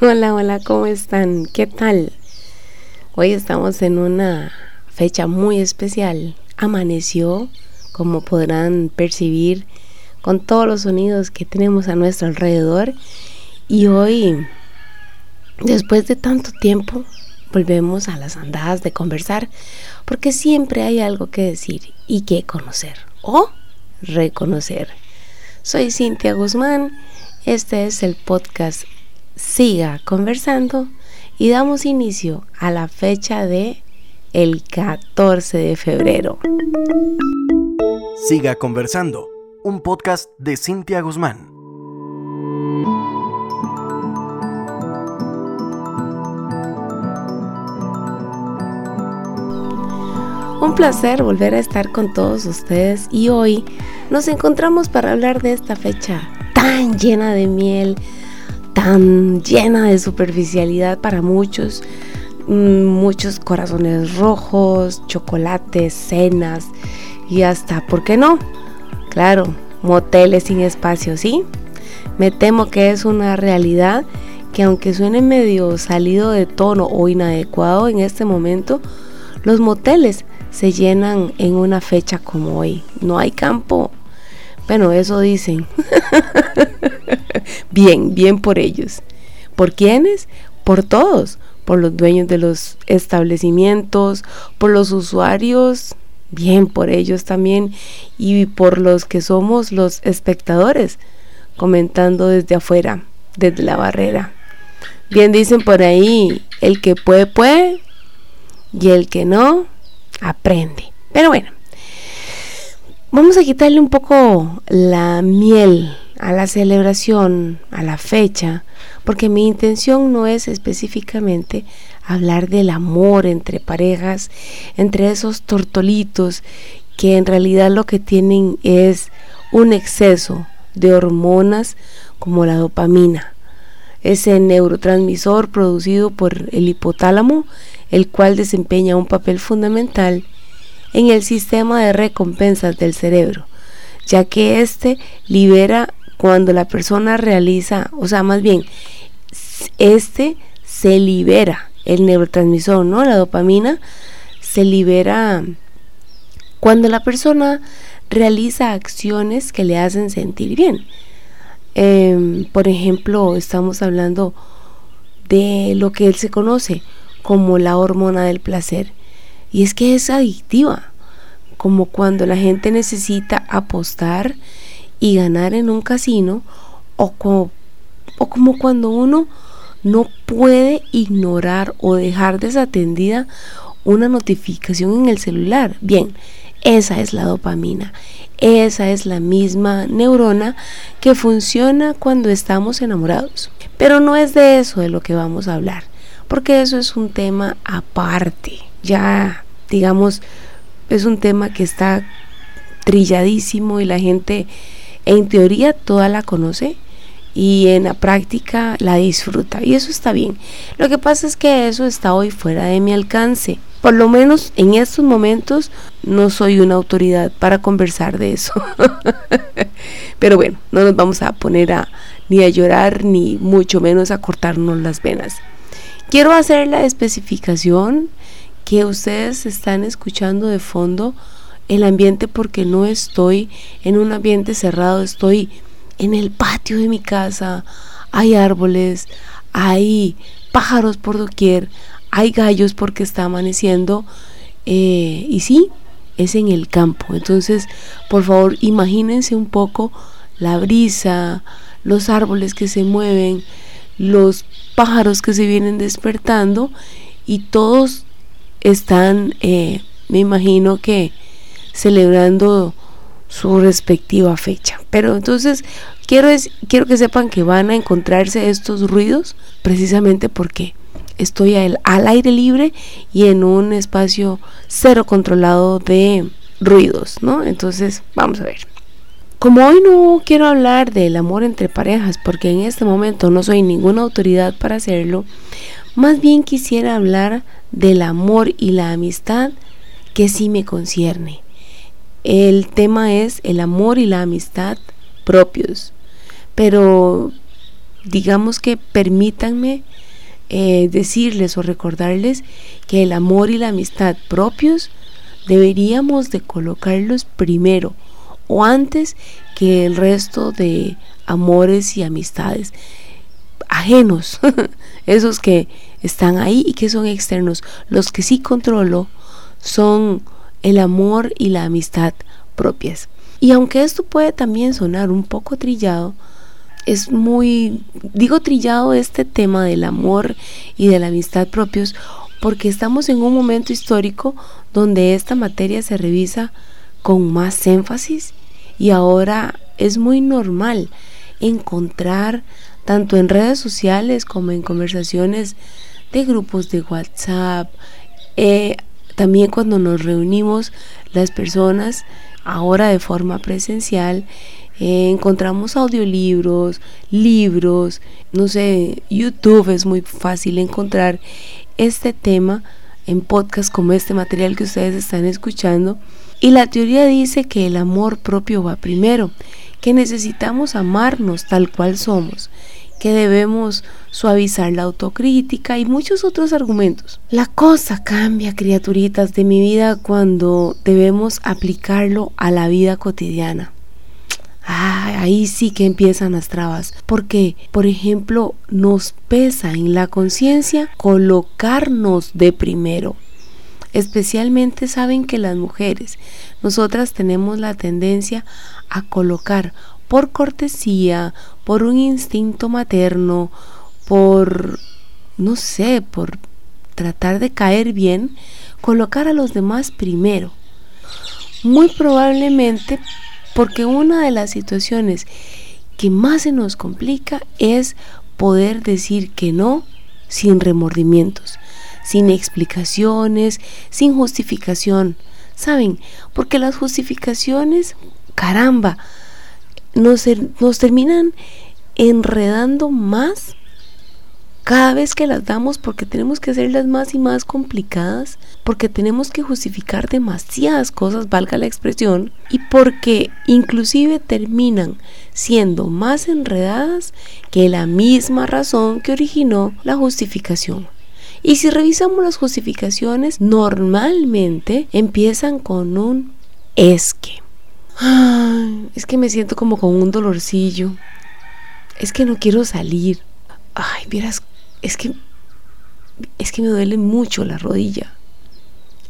Hola, hola, ¿cómo están? ¿Qué tal? Hoy estamos en una fecha muy especial. Amaneció, como podrán percibir, con todos los sonidos que tenemos a nuestro alrededor. Y hoy, después de tanto tiempo, volvemos a las andadas de conversar, porque siempre hay algo que decir y que conocer o reconocer. Soy Cintia Guzmán, este es el podcast Siga conversando y damos inicio a la fecha de el 14 de febrero. Siga conversando, un podcast de Cintia Guzmán. Un placer volver a estar con todos ustedes y hoy nos encontramos para hablar de esta fecha tan llena de miel, tan llena de superficialidad para muchos, mm, muchos corazones rojos, chocolates, cenas y hasta, ¿por qué no? Claro, moteles sin espacio, ¿sí? Me temo que es una realidad que aunque suene medio salido de tono o inadecuado en este momento, los moteles se llenan en una fecha como hoy. No hay campo. Bueno, eso dicen. bien, bien por ellos. ¿Por quiénes? Por todos. Por los dueños de los establecimientos, por los usuarios, bien por ellos también, y por los que somos los espectadores, comentando desde afuera, desde la barrera. Bien dicen por ahí, el que puede, puede, y el que no, aprende. Pero bueno, vamos a quitarle un poco la miel a la celebración, a la fecha, porque mi intención no es específicamente hablar del amor entre parejas, entre esos tortolitos que en realidad lo que tienen es un exceso de hormonas como la dopamina, ese neurotransmisor producido por el hipotálamo el cual desempeña un papel fundamental en el sistema de recompensas del cerebro, ya que éste libera cuando la persona realiza, o sea, más bien, este se libera, el neurotransmisor, ¿no? La dopamina se libera cuando la persona realiza acciones que le hacen sentir bien. Em, por ejemplo, estamos hablando de lo que él se conoce como la hormona del placer. Y es que es adictiva, como cuando la gente necesita apostar y ganar en un casino, o como, o como cuando uno no puede ignorar o dejar desatendida una notificación en el celular. Bien, esa es la dopamina. Esa es la misma neurona que funciona cuando estamos enamorados. Pero no es de eso de lo que vamos a hablar porque eso es un tema aparte. Ya, digamos, es un tema que está trilladísimo y la gente en teoría toda la conoce y en la práctica la disfruta y eso está bien. Lo que pasa es que eso está hoy fuera de mi alcance. Por lo menos en estos momentos no soy una autoridad para conversar de eso. Pero bueno, no nos vamos a poner a ni a llorar ni mucho menos a cortarnos las venas. Quiero hacer la especificación que ustedes están escuchando de fondo el ambiente porque no estoy en un ambiente cerrado, estoy en el patio de mi casa, hay árboles, hay pájaros por doquier, hay gallos porque está amaneciendo eh, y sí, es en el campo. Entonces, por favor, imagínense un poco la brisa, los árboles que se mueven, los pájaros que se vienen despertando y todos están, eh, me imagino que celebrando su respectiva fecha. Pero entonces quiero, quiero que sepan que van a encontrarse estos ruidos precisamente porque estoy al, al aire libre y en un espacio cero controlado de ruidos, ¿no? Entonces, vamos a ver. Como hoy no quiero hablar del amor entre parejas, porque en este momento no soy ninguna autoridad para hacerlo, más bien quisiera hablar del amor y la amistad que sí me concierne. El tema es el amor y la amistad propios, pero digamos que permítanme eh, decirles o recordarles que el amor y la amistad propios deberíamos de colocarlos primero o antes que el resto de amores y amistades ajenos, esos que están ahí y que son externos. Los que sí controlo son el amor y la amistad propias. Y aunque esto puede también sonar un poco trillado, es muy, digo trillado este tema del amor y de la amistad propios, porque estamos en un momento histórico donde esta materia se revisa con más énfasis y ahora es muy normal encontrar tanto en redes sociales como en conversaciones de grupos de WhatsApp, eh, también cuando nos reunimos las personas ahora de forma presencial, eh, encontramos audiolibros, libros, no sé, YouTube es muy fácil encontrar este tema en podcast como este material que ustedes están escuchando. Y la teoría dice que el amor propio va primero, que necesitamos amarnos tal cual somos, que debemos suavizar la autocrítica y muchos otros argumentos. La cosa cambia, criaturitas de mi vida, cuando debemos aplicarlo a la vida cotidiana. Ah, ahí sí que empiezan las trabas, porque, por ejemplo, nos pesa en la conciencia colocarnos de primero. Especialmente saben que las mujeres, nosotras tenemos la tendencia a colocar por cortesía, por un instinto materno, por, no sé, por tratar de caer bien, colocar a los demás primero. Muy probablemente porque una de las situaciones que más se nos complica es poder decir que no sin remordimientos, sin explicaciones, sin justificación. ¿Saben? Porque las justificaciones, caramba, nos, nos terminan enredando más cada vez que las damos porque tenemos que hacerlas más y más complicadas, porque tenemos que justificar demasiadas cosas, valga la expresión, y porque inclusive terminan siendo más enredadas que la misma razón que originó la justificación. Y si revisamos las justificaciones, normalmente empiezan con un es que. es que me siento como con un dolorcillo. Es que no quiero salir. Ay, vieras es que es que me duele mucho la rodilla.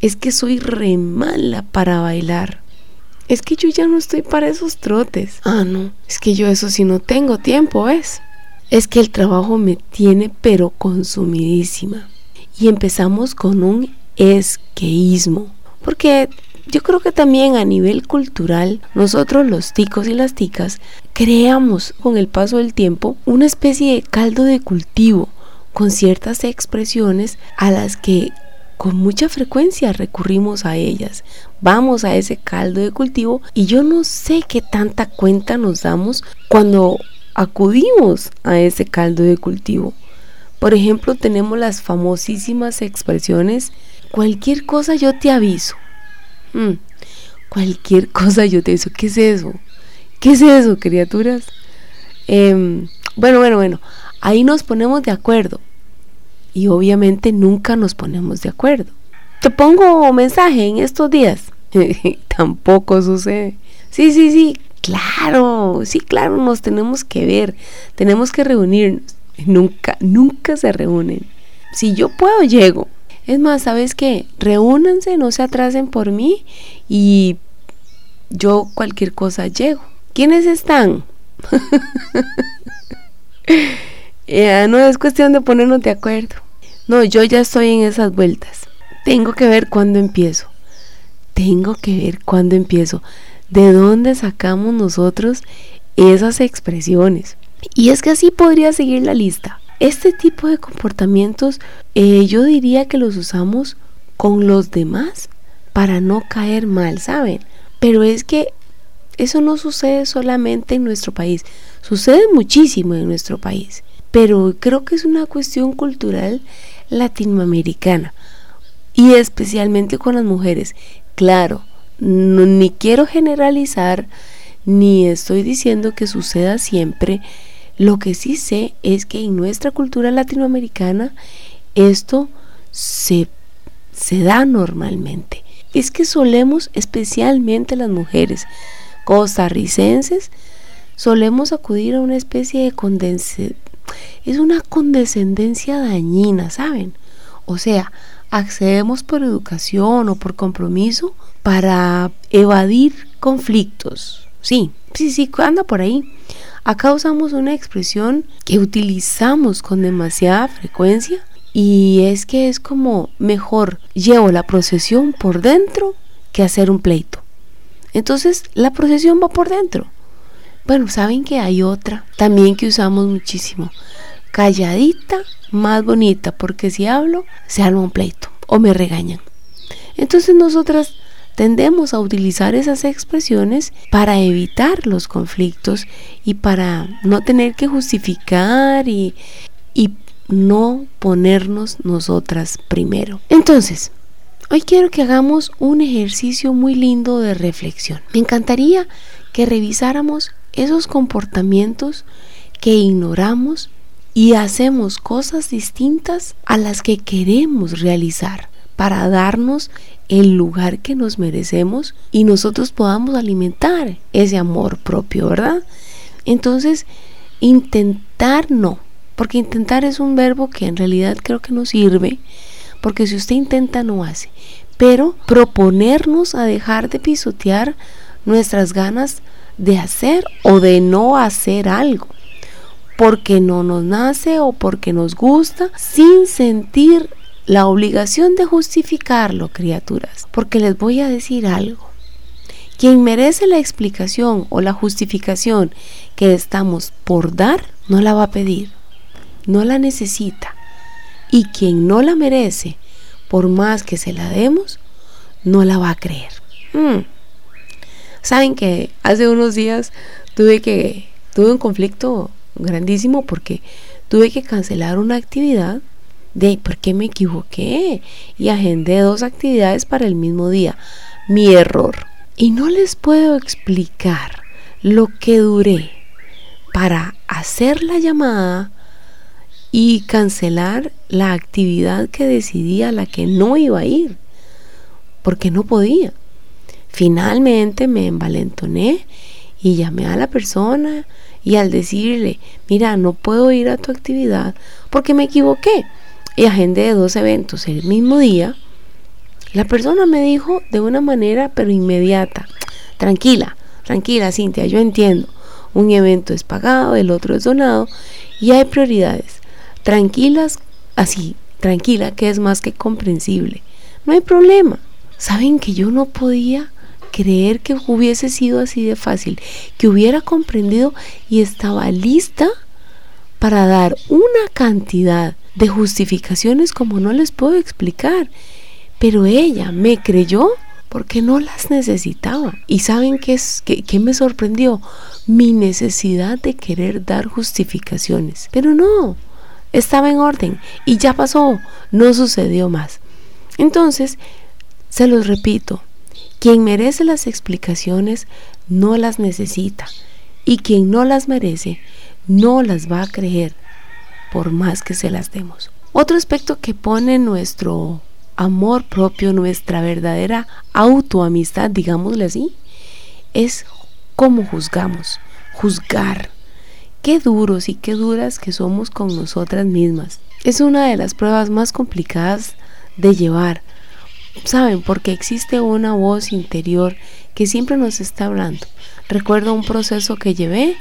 Es que soy re mala para bailar. Es que yo ya no estoy para esos trotes. Ah, no, es que yo eso sí no tengo tiempo, ¿ves? Es que el trabajo me tiene pero consumidísima. Y empezamos con un esqueísmo. Porque yo creo que también a nivel cultural, nosotros los ticos y las ticas creamos con el paso del tiempo una especie de caldo de cultivo con ciertas expresiones a las que con mucha frecuencia recurrimos a ellas. Vamos a ese caldo de cultivo y yo no sé qué tanta cuenta nos damos cuando acudimos a ese caldo de cultivo. Por ejemplo, tenemos las famosísimas expresiones, cualquier cosa yo te aviso. Mm, cualquier cosa yo te aviso. ¿Qué es eso? ¿Qué es eso, criaturas? Em, bueno, bueno, bueno. Ahí nos ponemos de acuerdo y obviamente nunca nos ponemos de acuerdo. Te pongo mensaje en estos días. Tampoco sucede. Sí, sí, sí, claro, sí, claro, nos tenemos que ver, tenemos que reunirnos. Nunca, nunca se reúnen. Si yo puedo, llego. Es más, ¿sabes qué? Reúnanse, no se atrasen por mí y yo cualquier cosa llego. ¿Quiénes están? no es cuestión de ponernos de acuerdo. No, yo ya estoy en esas vueltas. Tengo que ver cuándo empiezo. Tengo que ver cuándo empiezo. ¿De dónde sacamos nosotros esas expresiones? Y es que así podría seguir la lista. Este tipo de comportamientos eh, yo diría que los usamos con los demás para no caer mal, ¿saben? Pero es que eso no sucede solamente en nuestro país, sucede muchísimo en nuestro país, pero creo que es una cuestión cultural latinoamericana y especialmente con las mujeres. Claro, ni quiero generalizar ni estoy diciendo que suceda siempre Lo que sí sé es que en nuestra cultura latinoamericana esto se, se da normalmente. Es que solemos, especialmente las mujeres costarricenses, solemos acudir a una especie de. Es una condescendencia dañina, ¿saben? O sea, accedemos por educación o por compromiso para evadir conflictos. Sí, sí, sí, anda por ahí. Acá usamos una expresión que utilizamos con demasiada frecuencia y es que es como mejor llevo la procesión por dentro que hacer un pleito. Entonces la procesión va por dentro. Bueno, saben que hay otra también que usamos muchísimo. Calladita, más bonita, porque si hablo, se arma un pleito o me regañan. Entonces nosotras tendemos a utilizar esas expresiones para evitar los conflictos y para no tener que justificar y, y no ponernos nosotras primero. Entonces, hoy quiero que hagamos un ejercicio muy lindo de reflexión. Me encantaría que revisáramos esos comportamientos que ignoramos y hacemos cosas distintas a las que queremos realizar para darnos el lugar que nos merecemos y nosotros podamos alimentar ese amor propio, ¿verdad? Entonces, intentar no, porque intentar es un verbo que en realidad creo que no sirve, porque si usted intenta no hace, pero proponernos a dejar de pisotear nuestras ganas de hacer o de no hacer algo, porque no nos nace o porque nos gusta, sin sentir la obligación de justificarlo, criaturas, porque les voy a decir algo. Quien merece la explicación o la justificación que estamos por dar, no la va a pedir, no la necesita. Y quien no la merece, por más que se la demos, no la va a creer. Mm. Saben que hace unos días tuve que tuve un conflicto grandísimo porque tuve que cancelar una actividad de por qué me equivoqué y agendé dos actividades para el mismo día. Mi error. Y no les puedo explicar lo que duré para hacer la llamada y cancelar la actividad que decidí a la que no iba a ir, porque no podía. Finalmente me envalentoné y llamé a la persona y al decirle, mira, no puedo ir a tu actividad porque me equivoqué y agendé dos eventos el mismo día, la persona me dijo de una manera pero inmediata, tranquila, tranquila Cintia, yo entiendo, un evento es pagado, el otro es donado y hay prioridades. Tranquilas, así, tranquila, que es más que comprensible. No hay problema. Saben que yo no podía creer que hubiese sido así de fácil, que hubiera comprendido y estaba lista para dar una cantidad de justificaciones como no les puedo explicar. Pero ella me creyó porque no las necesitaba. ¿Y saben qué, es, qué, me sorprendió? Mi necesidad de querer dar justificaciones. Pero no, estaba en orden y ya pasó, no sucedió más. Entonces, se los repito, quien merece las explicaciones no las necesita y quien no las merece no las va a creer por más que se las demos. Otro aspecto que pone nuestro amor propio, nuestra verdadera autoamistad, digámosle así, es cómo juzgamos, juzgar. Qué duros y qué duras que somos con nosotras mismas. Es una de las pruebas más complicadas de llevar. ¿Saben? Porque existe una voz interior que siempre nos está hablando. Recuerdo un proceso que llevé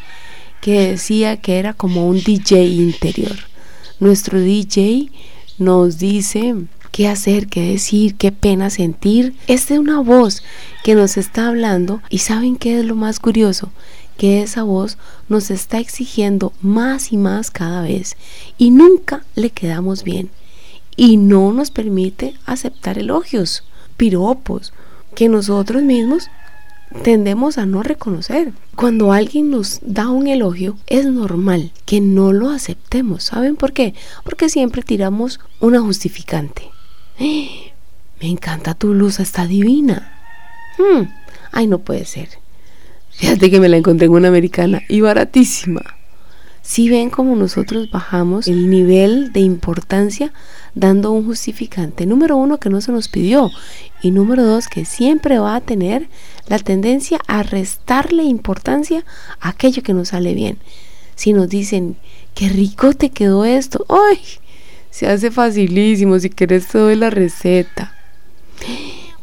que decía que era como un DJ interior. Nuestro DJ nos dice qué hacer, qué decir, qué pena sentir. Es de una voz que nos está hablando y saben qué es lo más curioso, que esa voz nos está exigiendo más y más cada vez y nunca le quedamos bien y no nos permite aceptar elogios, piropos que nosotros mismos tendemos a no reconocer. Cuando alguien nos da un elogio, es normal que no lo aceptemos. ¿Saben por qué? Porque siempre tiramos una justificante. Me encanta tu luz, está divina. Hmm, ay, no puede ser. Fíjate que me la encontré en una americana y baratísima. Si ven como nosotros bajamos el nivel de importancia dando un justificante. Número uno, que no se nos pidió. Y número dos, que siempre va a tener la tendencia a restarle importancia a aquello que nos sale bien. Si nos dicen, qué rico te quedó esto, ¡ay! Se hace facilísimo. Si quieres te doy la receta.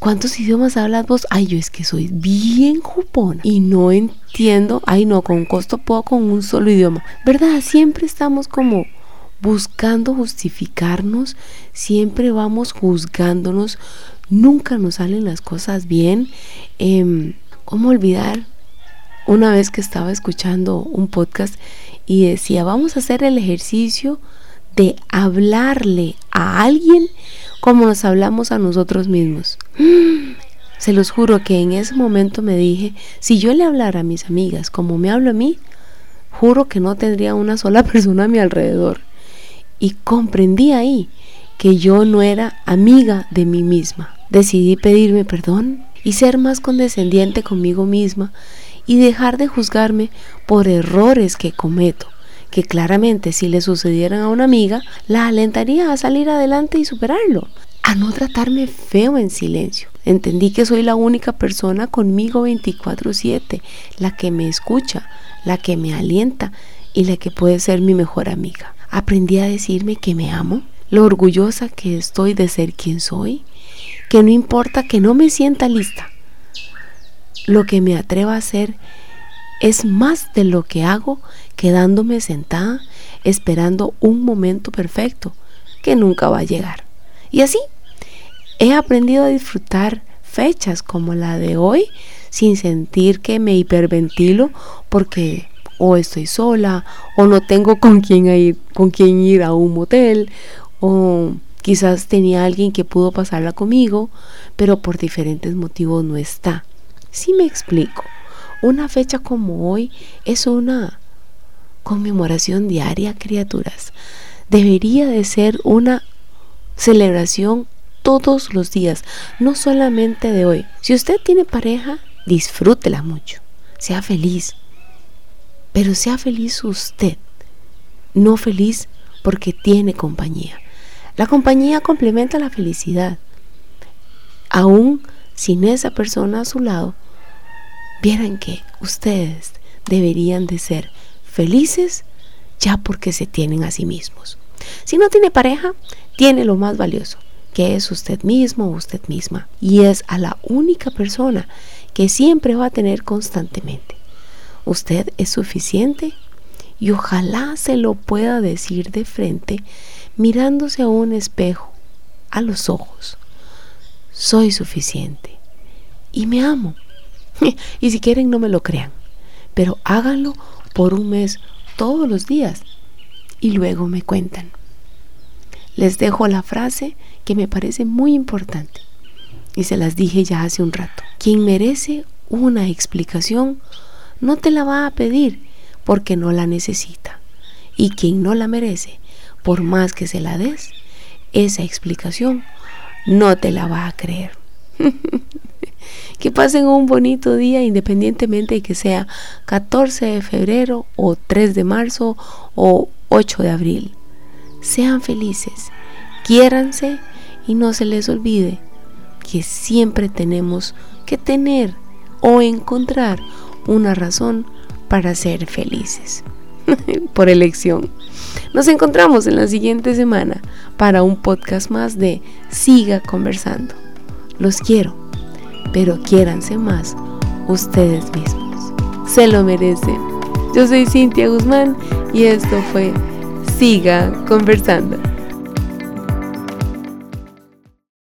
¿Cuántos idiomas hablas vos? Ay, yo es que soy bien jupona y no entiendo. Ay, no, con costo puedo con un solo idioma. ¿Verdad? Siempre estamos como buscando justificarnos, siempre vamos juzgándonos, nunca nos salen las cosas bien. Eh, ¿Cómo olvidar? Una vez que estaba escuchando un podcast y decía, vamos a hacer el ejercicio de hablarle a alguien como nos hablamos a nosotros mismos. Se los juro que en ese momento me dije, si yo le hablara a mis amigas como me hablo a mí, juro que no tendría una sola persona a mi alrededor. Y comprendí ahí que yo no era amiga de mí misma. Decidí pedirme perdón y ser más condescendiente conmigo misma y dejar de juzgarme por errores que cometo que claramente si le sucedieran a una amiga, la alentaría a salir adelante y superarlo, a no tratarme feo en silencio. Entendí que soy la única persona conmigo 24/7, la que me escucha, la que me alienta y la que puede ser mi mejor amiga. Aprendí a decirme que me amo, lo orgullosa que estoy de ser quien soy, que no importa que no me sienta lista. Lo que me atreva a hacer es más de lo que hago quedándome sentada esperando un momento perfecto que nunca va a llegar. Y así he aprendido a disfrutar fechas como la de hoy sin sentir que me hiperventilo porque o estoy sola o no tengo con quién ir, con quién ir a un motel o quizás tenía alguien que pudo pasarla conmigo, pero por diferentes motivos no está. Si me explico. Una fecha como hoy es una conmemoración diaria, criaturas. Debería de ser una celebración todos los días, no solamente de hoy. Si usted tiene pareja, disfrútela mucho, sea feliz, pero sea feliz usted, no feliz porque tiene compañía. La compañía complementa la felicidad. Aún sin esa persona a su lado, vieran que ustedes deberían de ser felices ya porque se tienen a sí mismos. Si no tiene pareja, tiene lo más valioso, que es usted mismo o usted misma. Y es a la única persona que siempre va a tener constantemente. Usted es suficiente y ojalá se lo pueda decir de frente mirándose a un espejo, a los ojos. Soy suficiente y me amo. y si quieren no me lo crean, pero háganlo por un mes todos los días y luego me cuentan. Les dejo la frase que me parece muy importante y se las dije ya hace un rato. Quien merece una explicación no te la va a pedir porque no la necesita. Y quien no la merece, por más que se la des, esa explicación no te la va a creer. Que pasen un bonito día independientemente de que sea 14 de febrero o 3 de marzo o 8 de abril. Sean felices, quiéranse y no se les olvide que siempre tenemos que tener o encontrar una razón para ser felices. Por elección. Nos encontramos en la siguiente semana para un podcast más de Siga conversando. Los quiero pero quiéranse más ustedes mismos. Se lo merecen. Yo soy Cintia Guzmán y esto fue Siga conversando.